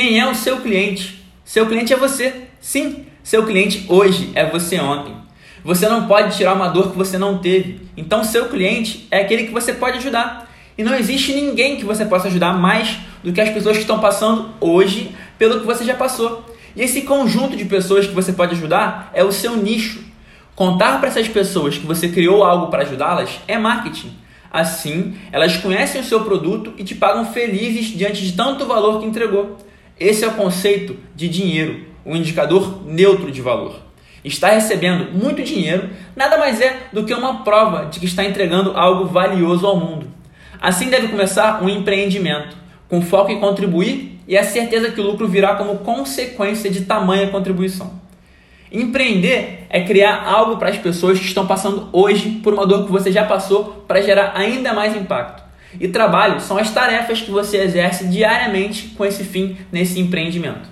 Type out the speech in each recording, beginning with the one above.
Quem é o seu cliente? Seu cliente é você. Sim, seu cliente hoje é você ontem. Você não pode tirar uma dor que você não teve. Então, seu cliente é aquele que você pode ajudar. E não existe ninguém que você possa ajudar mais do que as pessoas que estão passando hoje pelo que você já passou. E esse conjunto de pessoas que você pode ajudar é o seu nicho. Contar para essas pessoas que você criou algo para ajudá-las é marketing. Assim, elas conhecem o seu produto e te pagam felizes diante de tanto valor que entregou. Esse é o conceito de dinheiro, um indicador neutro de valor. Estar recebendo muito dinheiro nada mais é do que uma prova de que está entregando algo valioso ao mundo. Assim deve começar um empreendimento, com foco em contribuir e a certeza que o lucro virá como consequência de tamanha contribuição. Empreender é criar algo para as pessoas que estão passando hoje por uma dor que você já passou para gerar ainda mais impacto. E trabalho são as tarefas que você exerce diariamente com esse fim nesse empreendimento.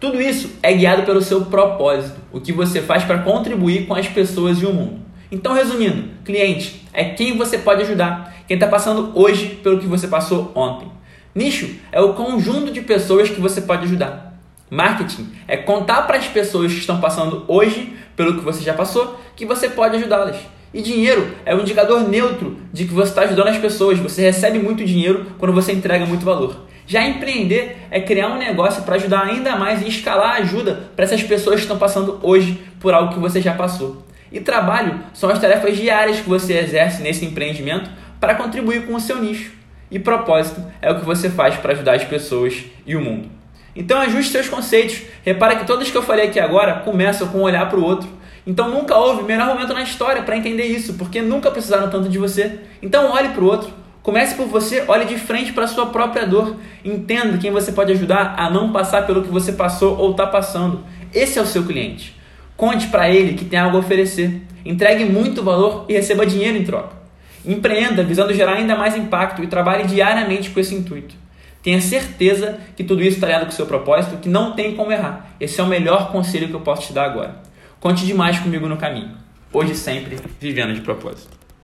Tudo isso é guiado pelo seu propósito, o que você faz para contribuir com as pessoas e o mundo. Então, resumindo, cliente é quem você pode ajudar, quem está passando hoje pelo que você passou ontem. Nicho é o conjunto de pessoas que você pode ajudar. Marketing é contar para as pessoas que estão passando hoje pelo que você já passou que você pode ajudá-las. E dinheiro é um indicador neutro de que você está ajudando as pessoas. Você recebe muito dinheiro quando você entrega muito valor. Já empreender é criar um negócio para ajudar ainda mais e escalar a ajuda para essas pessoas que estão passando hoje por algo que você já passou. E trabalho são as tarefas diárias que você exerce nesse empreendimento para contribuir com o seu nicho. E propósito é o que você faz para ajudar as pessoas e o mundo. Então ajuste seus conceitos. Repara que todos que eu falei aqui agora começam com um olhar para o outro. Então nunca houve melhor momento na história para entender isso, porque nunca precisaram tanto de você. Então olhe para o outro. Comece por você, olhe de frente para a sua própria dor. Entenda quem você pode ajudar a não passar pelo que você passou ou está passando. Esse é o seu cliente. Conte para ele que tem algo a oferecer. Entregue muito valor e receba dinheiro em troca. Empreenda visando gerar ainda mais impacto e trabalhe diariamente com esse intuito. Tenha certeza que tudo isso está alinhado com o seu propósito, que não tem como errar. Esse é o melhor conselho que eu posso te dar agora. Conte demais comigo no caminho. Hoje sempre, vivendo de propósito.